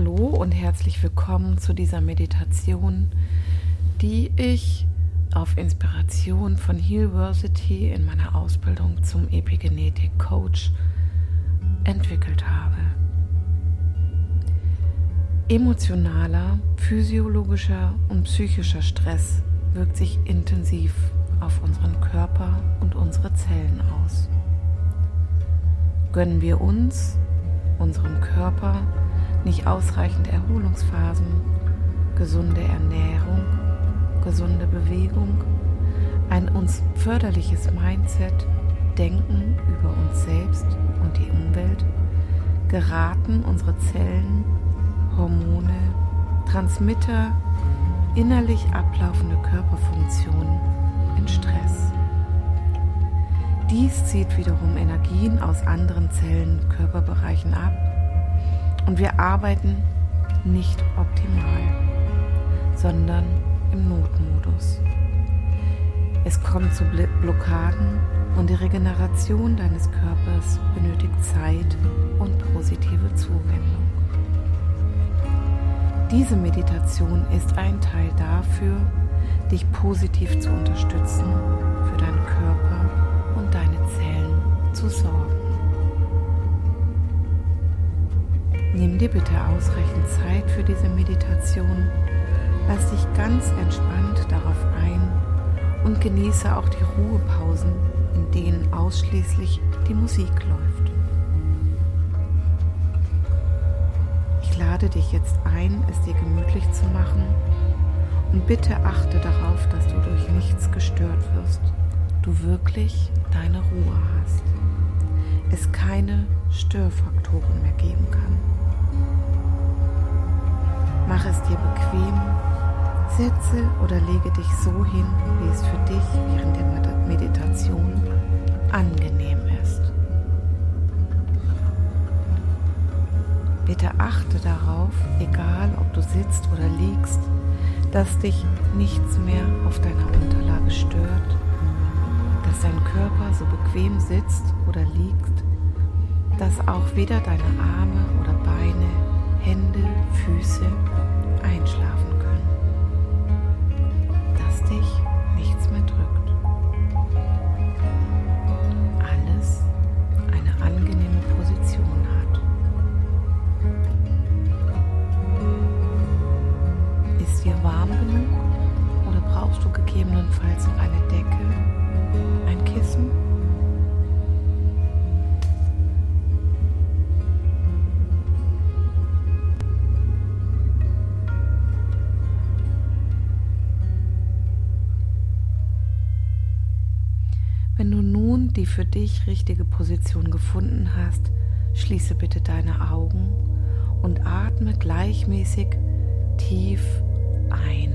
Hallo und herzlich willkommen zu dieser Meditation, die ich auf Inspiration von Healversity in meiner Ausbildung zum Epigenetik Coach entwickelt habe. Emotionaler, physiologischer und psychischer Stress wirkt sich intensiv auf unseren Körper und unsere Zellen aus. Gönnen wir uns, unserem Körper, nicht ausreichend Erholungsphasen, gesunde Ernährung, gesunde Bewegung, ein uns förderliches Mindset, Denken über uns selbst und die Umwelt, geraten unsere Zellen, Hormone, Transmitter, innerlich ablaufende Körperfunktionen in Stress. Dies zieht wiederum Energien aus anderen Zellen, Körperbereichen ab und wir arbeiten nicht optimal, sondern im Notmodus. Es kommt zu Blockaden und die Regeneration deines Körpers benötigt Zeit und positive Zuwendung. Diese Meditation ist ein Teil dafür, dich positiv zu unterstützen, für deinen Körper und deine Zellen zu sorgen. Nimm dir bitte ausreichend Zeit für diese Meditation. Lass dich ganz entspannt darauf ein und genieße auch die Ruhepausen, in denen ausschließlich die Musik läuft. Ich lade dich jetzt ein, es dir gemütlich zu machen und bitte achte darauf, dass du durch nichts gestört wirst, du wirklich deine Ruhe hast, es keine Störfaktoren mehr geben kann. Mach es dir bequem, setze oder lege dich so hin, wie es für dich während der Meditation angenehm ist. Bitte achte darauf, egal ob du sitzt oder liegst, dass dich nichts mehr auf deiner Unterlage stört, dass dein Körper so bequem sitzt oder liegt, dass auch weder deine Arme oder Beine, Hände, Füße einschlafen können, dass dich die für dich richtige Position gefunden hast, schließe bitte deine Augen und atme gleichmäßig tief ein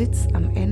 Sitz am Ende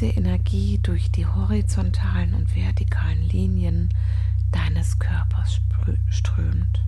diese Energie durch die horizontalen und vertikalen Linien deines Körpers strömt.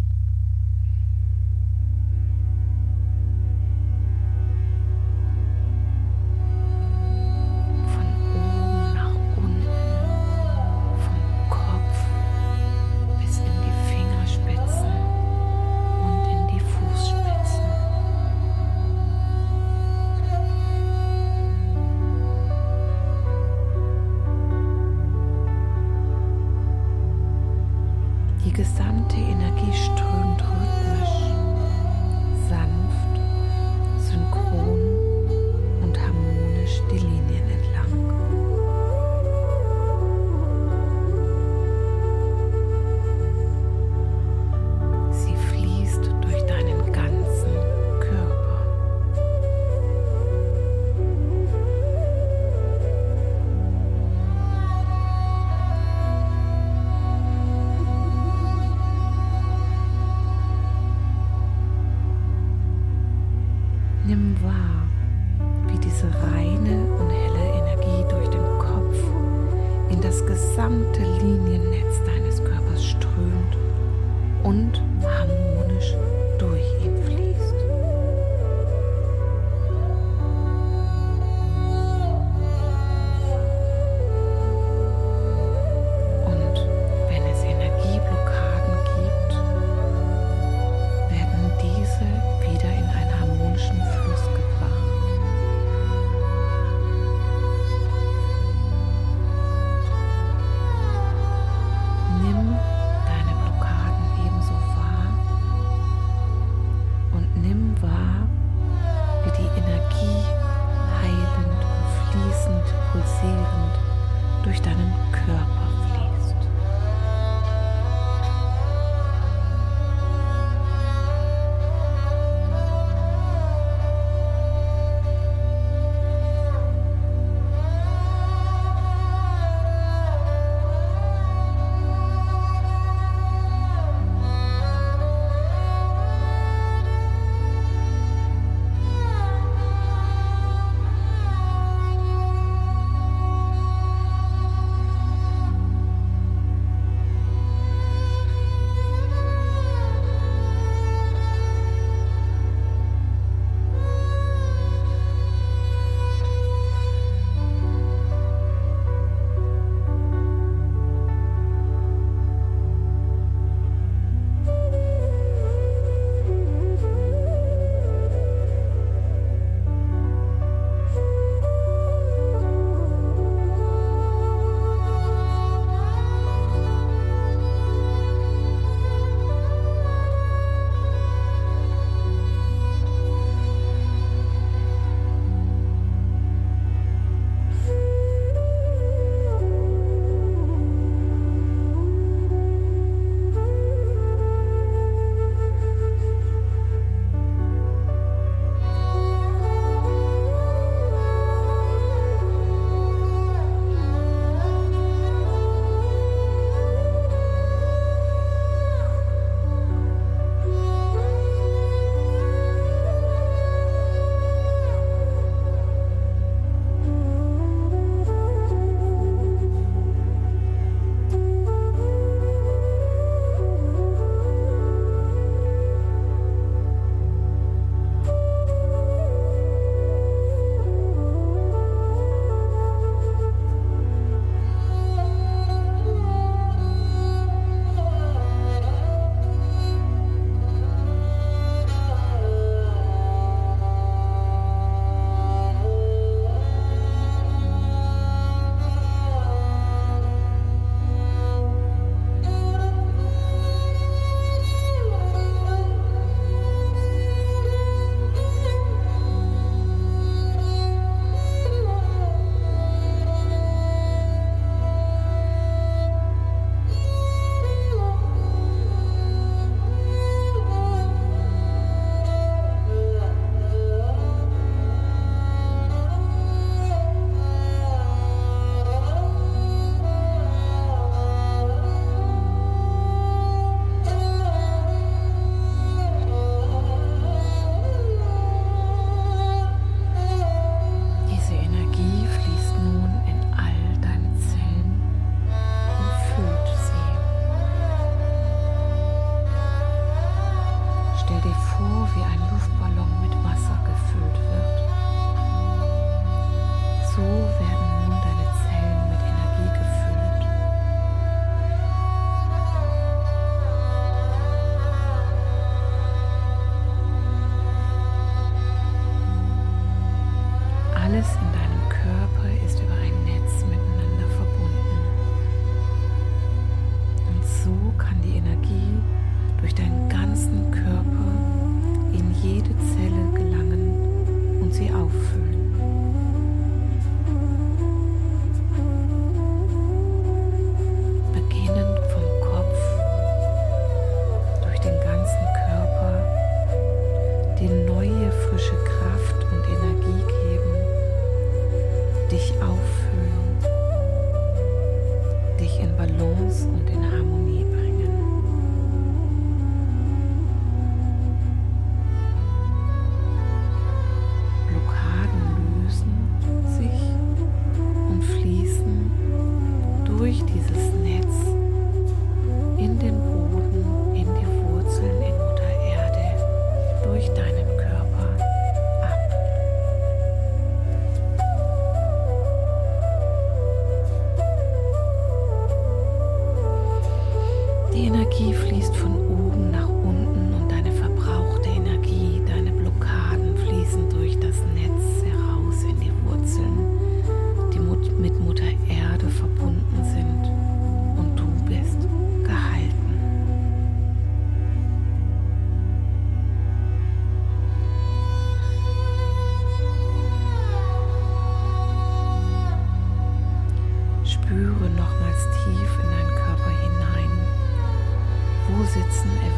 sitzen. Er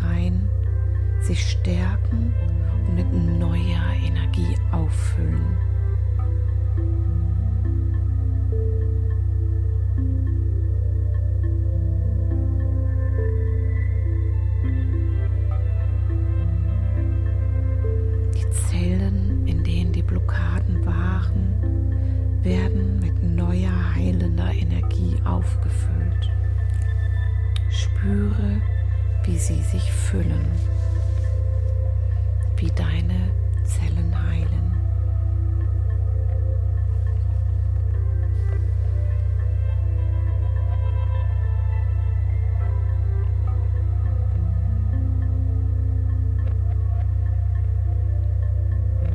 befreien, sich stärken und mit neuer Energie auffüllen. füllen, wie deine Zellen heilen.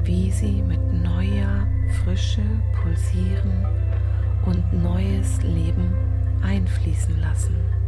Wie sie mit neuer Frische pulsieren und neues Leben einfließen lassen.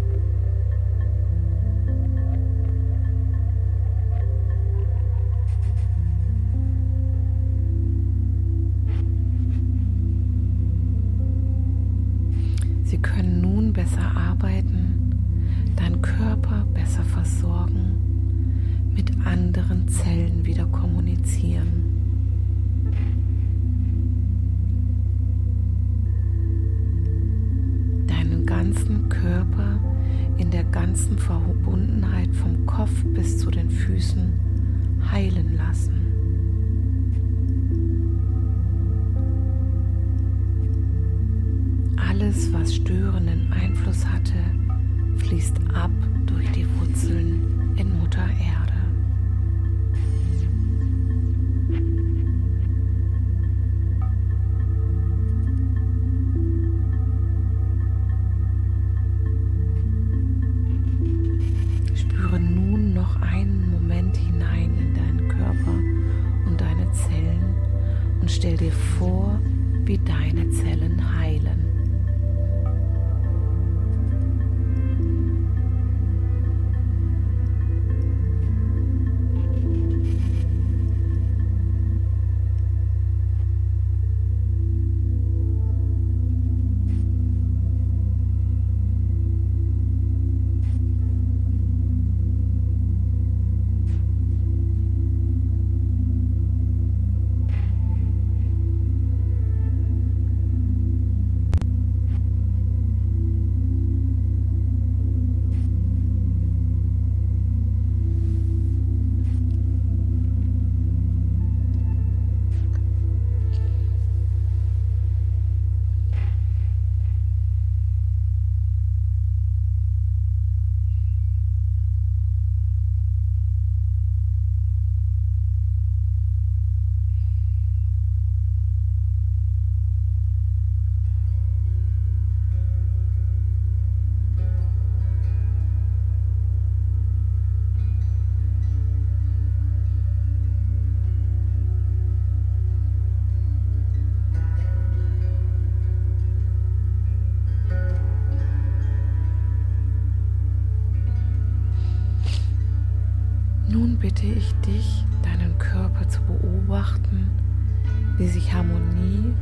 Sich Harmonie,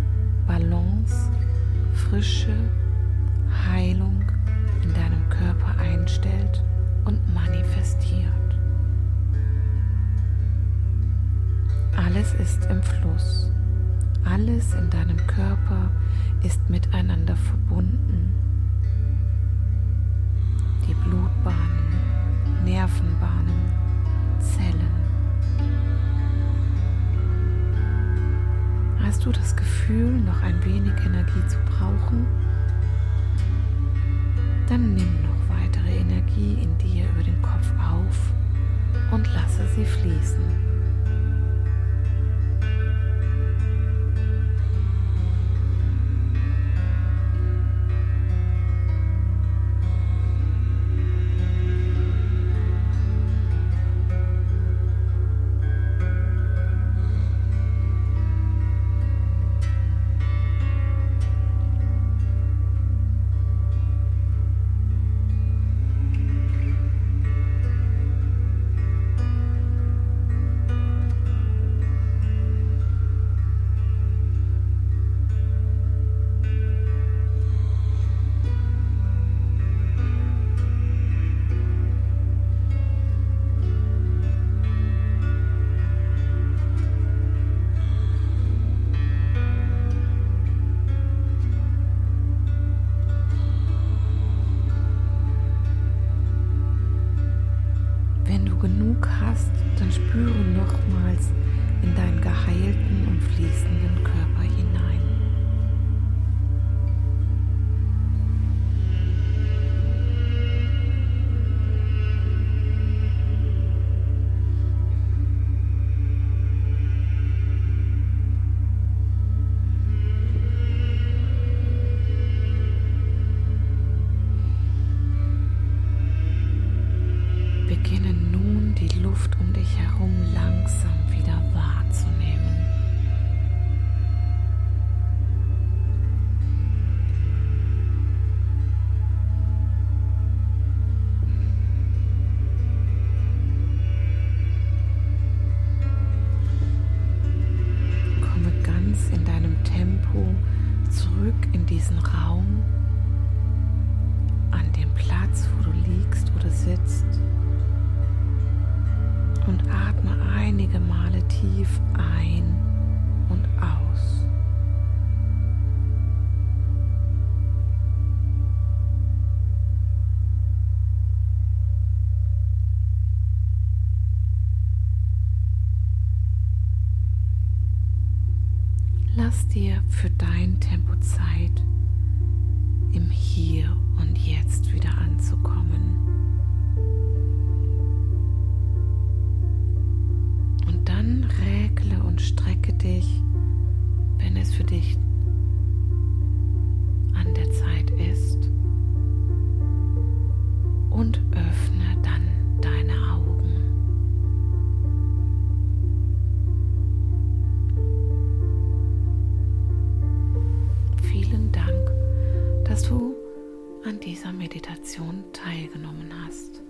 Balance, Frische, Heilung in deinem Körper einstellt und manifestiert. Alles ist im Fluss. Alles in deinem Körper ist miteinander verbunden. Die Blutbahnen, Nervenbahnen, Zellen. Hast du das Gefühl, noch ein wenig Energie zu brauchen? Dann nimm noch weitere Energie in dir über den Kopf auf und lasse sie fließen. Meditation teilgenommen hast.